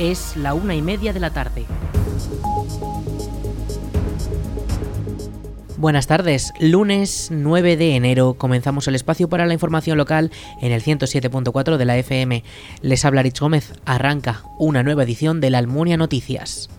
Es la una y media de la tarde. Buenas tardes, lunes 9 de enero comenzamos el espacio para la información local en el 107.4 de la FM. Les habla Rich Gómez, arranca una nueva edición de la Almunia Noticias.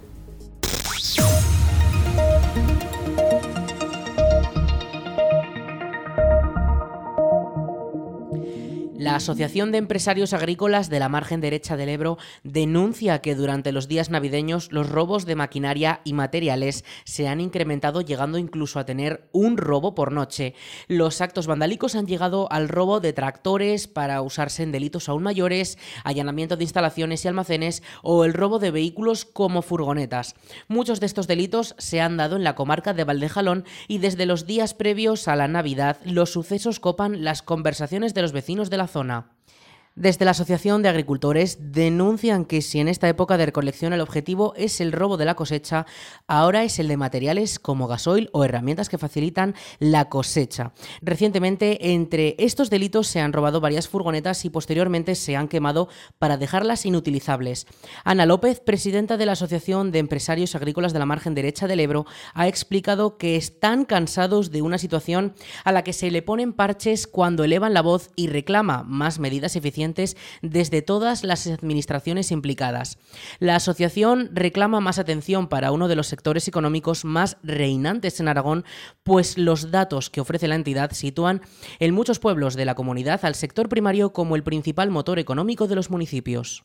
La Asociación de Empresarios Agrícolas de la margen derecha del Ebro denuncia que durante los días navideños los robos de maquinaria y materiales se han incrementado llegando incluso a tener un robo por noche. Los actos vandálicos han llegado al robo de tractores para usarse en delitos aún mayores, allanamiento de instalaciones y almacenes o el robo de vehículos como furgonetas. Muchos de estos delitos se han dado en la comarca de Valdejalón y desde los días previos a la Navidad los sucesos copan las conversaciones de los vecinos de la zona. Desde la Asociación de Agricultores denuncian que si en esta época de recolección el objetivo es el robo de la cosecha, ahora es el de materiales como gasoil o herramientas que facilitan la cosecha. Recientemente, entre estos delitos se han robado varias furgonetas y posteriormente se han quemado para dejarlas inutilizables. Ana López, presidenta de la Asociación de Empresarios Agrícolas de la Margen Derecha del Ebro, ha explicado que están cansados de una situación a la que se le ponen parches cuando elevan la voz y reclama más medidas eficientes desde todas las administraciones implicadas. La asociación reclama más atención para uno de los sectores económicos más reinantes en Aragón, pues los datos que ofrece la entidad sitúan en muchos pueblos de la comunidad al sector primario como el principal motor económico de los municipios.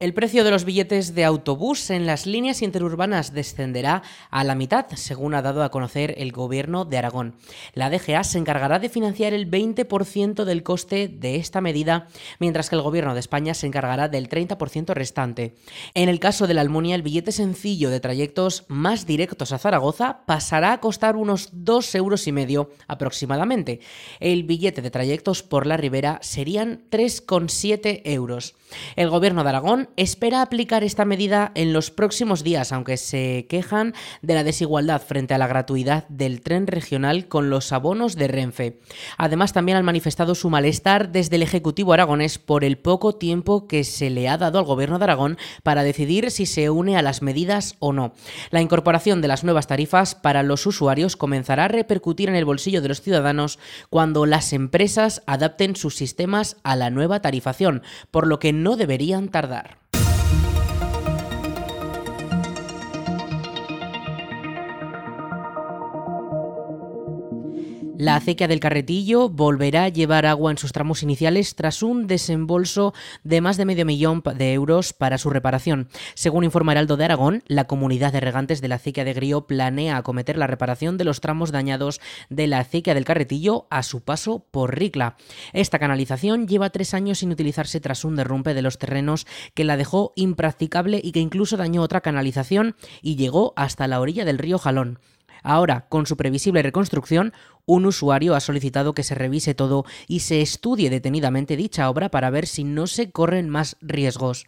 El precio de los billetes de autobús en las líneas interurbanas descenderá a la mitad, según ha dado a conocer el Gobierno de Aragón. La DGA se encargará de financiar el 20% del coste de esta medida, mientras que el Gobierno de España se encargará del 30% restante. En el caso de la Almunia, el billete sencillo de trayectos más directos a Zaragoza pasará a costar unos 2 euros y medio aproximadamente. El billete de trayectos por la Ribera serían 3,7 euros. El Gobierno de Aragón espera aplicar esta medida en los próximos días, aunque se quejan de la desigualdad frente a la gratuidad del tren regional con los abonos de Renfe. Además, también han manifestado su malestar desde el Ejecutivo aragonés por el poco tiempo que se le ha dado al Gobierno de Aragón para decidir si se une a las medidas o no. La incorporación de las nuevas tarifas para los usuarios comenzará a repercutir en el bolsillo de los ciudadanos cuando las empresas adapten sus sistemas a la nueva tarifación, por lo que no deberían tardar. La acequia del Carretillo volverá a llevar agua en sus tramos iniciales tras un desembolso de más de medio millón de euros para su reparación. Según informa Heraldo de Aragón, la comunidad de regantes de la acequia de Grío planea acometer la reparación de los tramos dañados de la acequia del Carretillo a su paso por Ricla. Esta canalización lleva tres años sin utilizarse tras un derrumbe de los terrenos que la dejó impracticable y que incluso dañó otra canalización y llegó hasta la orilla del río Jalón. Ahora, con su previsible reconstrucción, un usuario ha solicitado que se revise todo y se estudie detenidamente dicha obra para ver si no se corren más riesgos.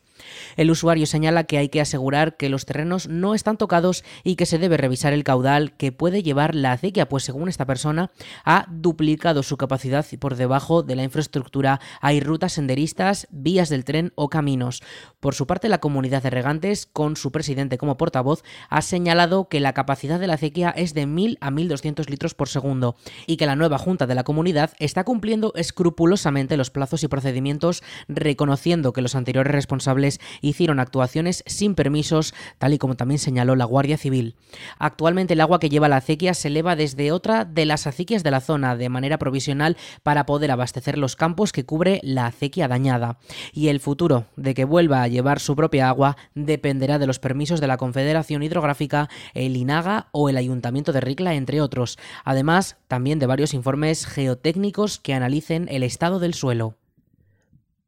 El usuario señala que hay que asegurar que los terrenos no están tocados y que se debe revisar el caudal que puede llevar la acequia, pues según esta persona ha duplicado su capacidad por debajo de la infraestructura hay rutas senderistas, vías del tren o caminos. Por su parte, la comunidad de regantes, con su presidente como portavoz, ha señalado que la capacidad de la acequia es de 1.000 a 1.200 litros por segundo y que la nueva Junta de la Comunidad está cumpliendo escrupulosamente los plazos y procedimientos, reconociendo que los anteriores responsables hicieron actuaciones sin permisos, tal y como también señaló la Guardia Civil. Actualmente el agua que lleva la acequia se eleva desde otra de las acequias de la zona de manera provisional para poder abastecer los campos que cubre la acequia dañada. Y el futuro de que vuelva a llevar su propia agua dependerá de los permisos de la Confederación Hidrográfica, el INAGA o el Ayuntamiento de Ricla, entre otros. Además, también de varios informes geotécnicos que analicen el estado del suelo.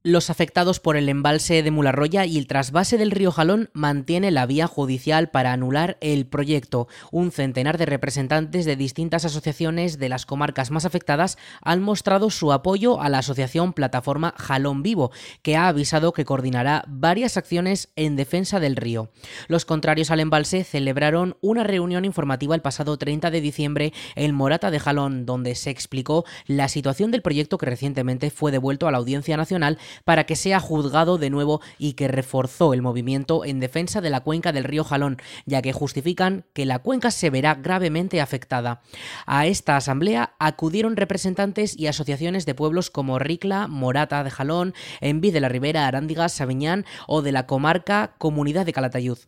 Los afectados por el embalse de Mularroya y el trasvase del río Jalón mantiene la vía judicial para anular el proyecto. Un centenar de representantes de distintas asociaciones de las comarcas más afectadas han mostrado su apoyo a la asociación Plataforma Jalón Vivo, que ha avisado que coordinará varias acciones en defensa del río. Los contrarios al embalse celebraron una reunión informativa el pasado 30 de diciembre en Morata de Jalón, donde se explicó la situación del proyecto que recientemente fue devuelto a la Audiencia Nacional para que sea juzgado de nuevo y que reforzó el movimiento en defensa de la cuenca del río Jalón, ya que justifican que la cuenca se verá gravemente afectada. A esta asamblea acudieron representantes y asociaciones de pueblos como Ricla, Morata de Jalón, Enví de la Ribera, Arándigas, Sabiñán o de la comarca Comunidad de Calatayud.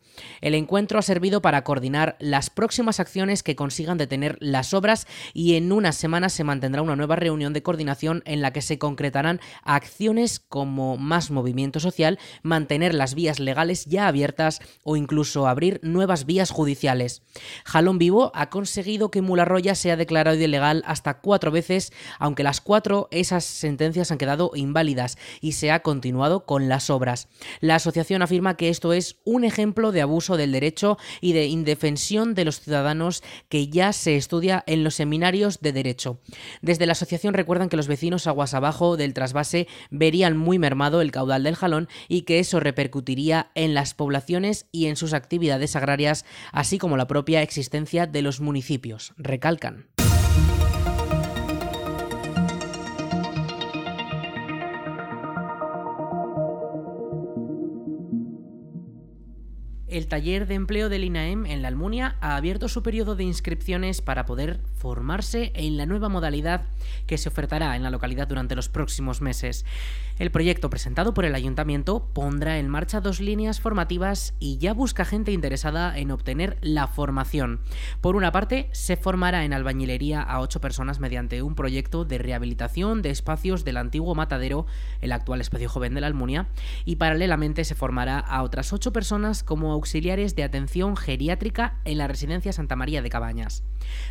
El encuentro ha servido para coordinar las próximas acciones que consigan detener las obras y en unas semanas se mantendrá una nueva reunión de coordinación en la que se concretarán acciones como más movimiento social, mantener las vías legales ya abiertas o incluso abrir nuevas vías judiciales. Jalón Vivo ha conseguido que Mularroya sea declarado ilegal hasta cuatro veces, aunque las cuatro esas sentencias han quedado inválidas y se ha continuado con las obras. La asociación afirma que esto es un ejemplo de abuso del derecho y de indefensión de los ciudadanos que ya se estudia en los seminarios de derecho. Desde la asociación recuerdan que los vecinos aguas abajo del trasvase verían muy mermado el caudal del jalón y que eso repercutiría en las poblaciones y en sus actividades agrarias, así como la propia existencia de los municipios, recalcan. El taller de empleo del INAEM en la Almunia ha abierto su periodo de inscripciones para poder formarse en la nueva modalidad que se ofertará en la localidad durante los próximos meses. El proyecto presentado por el ayuntamiento pondrá en marcha dos líneas formativas y ya busca gente interesada en obtener la formación. Por una parte, se formará en albañilería a ocho personas mediante un proyecto de rehabilitación de espacios del antiguo matadero, el actual espacio joven de la Almunia, y paralelamente se formará a otras ocho personas como auxiliares de atención geriátrica en la residencia Santa María de Cabañas.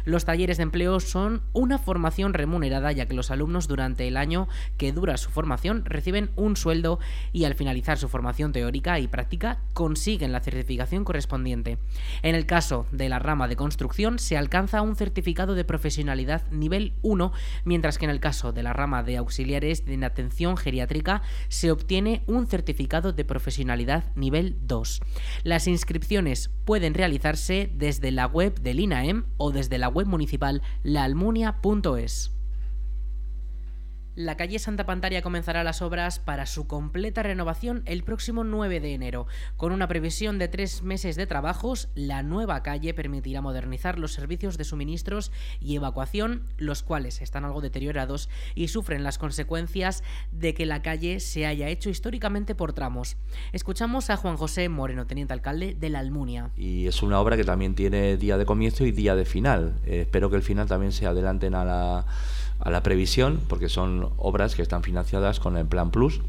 Los talleres de empleo son una formación remunerada ya que los alumnos durante el año que dura su formación reciben un sueldo y al finalizar su formación teórica y práctica consiguen la certificación correspondiente. En el caso de la rama de construcción se alcanza un certificado de profesionalidad nivel 1, mientras que en el caso de la rama de auxiliares de atención geriátrica se obtiene un certificado de profesionalidad nivel 2. Las inscripciones pueden realizarse desde la web del INAEM o desde la web municipal laalmunia.es. La calle Santa Pantaria comenzará las obras para su completa renovación el próximo 9 de enero. Con una previsión de tres meses de trabajos, la nueva calle permitirá modernizar los servicios de suministros y evacuación, los cuales están algo deteriorados y sufren las consecuencias de que la calle se haya hecho históricamente por tramos. Escuchamos a Juan José Moreno, teniente alcalde de la Almunia. Y es una obra que también tiene día de comienzo y día de final. Eh, espero que el final también se adelanten a la a la previsión, porque son obras que están financiadas con el Plan Plus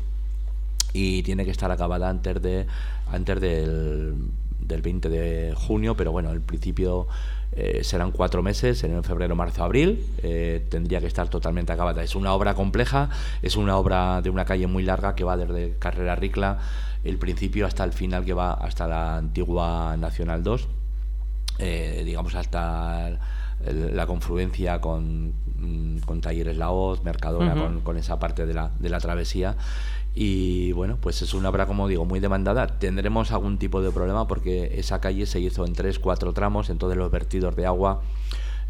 y tiene que estar acabada antes de antes del, del 20 de junio, pero bueno, el principio eh, serán cuatro meses, en febrero, marzo, abril, eh, tendría que estar totalmente acabada. Es una obra compleja, es una obra de una calle muy larga que va desde Carrera Ricla, el principio hasta el final que va hasta la antigua Nacional 2, eh, digamos hasta la confluencia con, mm, con Talleres La Hoz, Mercadona, con, esa parte de la, de la travesía. Y bueno, pues es una obra, como digo, muy demandada. Tendremos algún tipo de problema porque esa calle se hizo en tres, cuatro tramos, entonces los vertidos de agua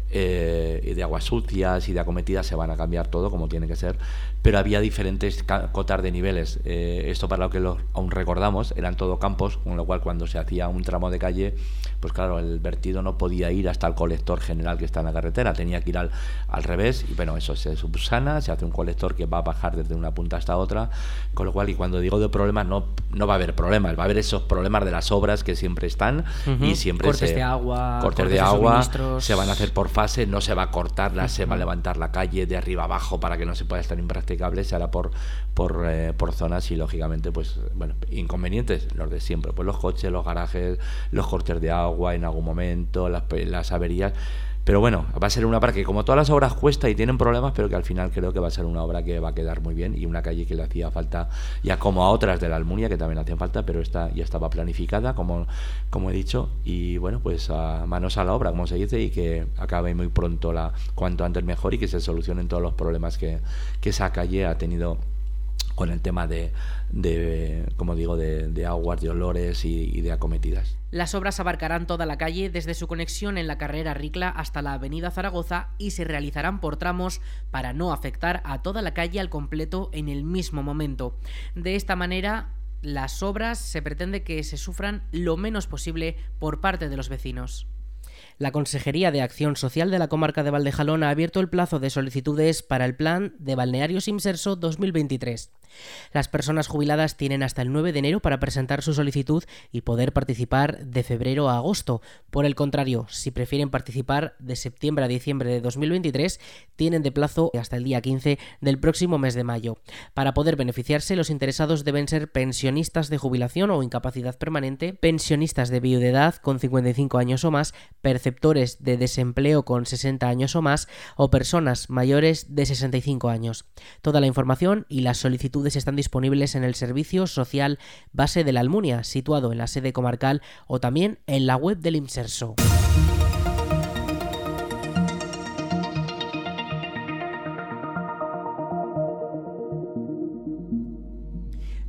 eh, de aguas sucias y de acometidas se van a cambiar todo como tiene que ser, pero había diferentes cotas de niveles. Eh, esto para lo que lo, aún recordamos, eran todo campos, con lo cual cuando se hacía un tramo de calle, pues claro, el vertido no podía ir hasta el colector general que está en la carretera, tenía que ir al, al revés y bueno, eso se subsana, se hace un colector que va a bajar desde una punta hasta otra, con lo cual y cuando digo de problemas no, no va a haber problemas, va a haber esos problemas de las obras que siempre están y siempre cortes de agua, cortes, de agua se van a hacer por fase, no se va a cortar, se va a levantar la calle de arriba abajo para que no se pueda estar impracticable, se hará por, por, eh, por zonas y lógicamente, pues, bueno, inconvenientes, los de siempre, pues los coches, los garajes, los cortes de agua en algún momento, las, las averías. Pero bueno, va a ser una obra que como todas las obras cuesta y tienen problemas, pero que al final creo que va a ser una obra que va a quedar muy bien y una calle que le hacía falta, ya como a otras de la Almunia que también hacían falta, pero esta ya estaba planificada, como, como he dicho, y bueno, pues a manos a la obra, como se dice, y que acabe muy pronto, la cuanto antes mejor y que se solucionen todos los problemas que, que esa calle ha tenido con el tema de, como digo, de, aguas, de olores y, de acometidas. Las obras abarcarán toda la calle desde su conexión en la carrera Ricla hasta la avenida Zaragoza y se realizarán por tramos para no afectar a toda la calle al completo en el mismo momento. De esta manera, las obras se pretende que se sufran lo menos posible por parte de los vecinos. La Consejería de Acción Social de la Comarca de Valdejalón ha abierto el plazo de solicitudes para el Plan de Balnearios Inserso 2023. Las personas jubiladas tienen hasta el 9 de enero para presentar su solicitud y poder participar de febrero a agosto. Por el contrario, si prefieren participar de septiembre a diciembre de 2023, tienen de plazo hasta el día 15 del próximo mes de mayo. Para poder beneficiarse, los interesados deben ser pensionistas de jubilación o incapacidad permanente, pensionistas de viudedad con 55 años o más, perceptores de desempleo con 60 años o más o personas mayores de 65 años. Toda la información y las están disponibles en el Servicio Social Base de la Almunia, situado en la sede comarcal o también en la web del IMSERSO.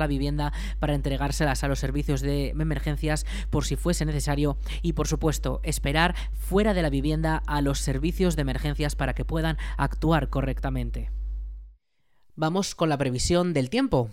la vivienda para entregárselas a los servicios de emergencias por si fuese necesario y por supuesto esperar fuera de la vivienda a los servicios de emergencias para que puedan actuar correctamente. Vamos con la previsión del tiempo.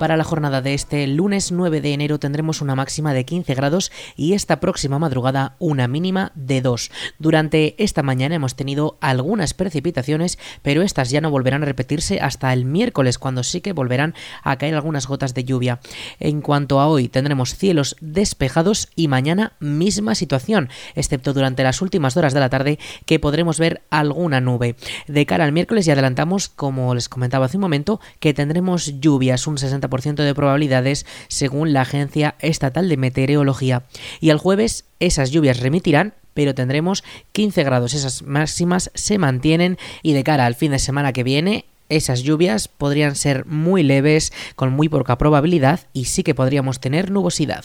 Para la jornada de este lunes 9 de enero tendremos una máxima de 15 grados y esta próxima madrugada una mínima de 2. Durante esta mañana hemos tenido algunas precipitaciones, pero estas ya no volverán a repetirse hasta el miércoles, cuando sí que volverán a caer algunas gotas de lluvia. En cuanto a hoy, tendremos cielos despejados y mañana misma situación, excepto durante las últimas horas de la tarde que podremos ver alguna nube. De cara al miércoles ya adelantamos, como les comentaba hace un momento, que tendremos lluvias, un 60% de probabilidades según la Agencia Estatal de Meteorología. Y el jueves esas lluvias remitirán pero tendremos 15 grados, esas máximas se mantienen y de cara al fin de semana que viene esas lluvias podrían ser muy leves, con muy poca probabilidad y sí que podríamos tener nubosidad.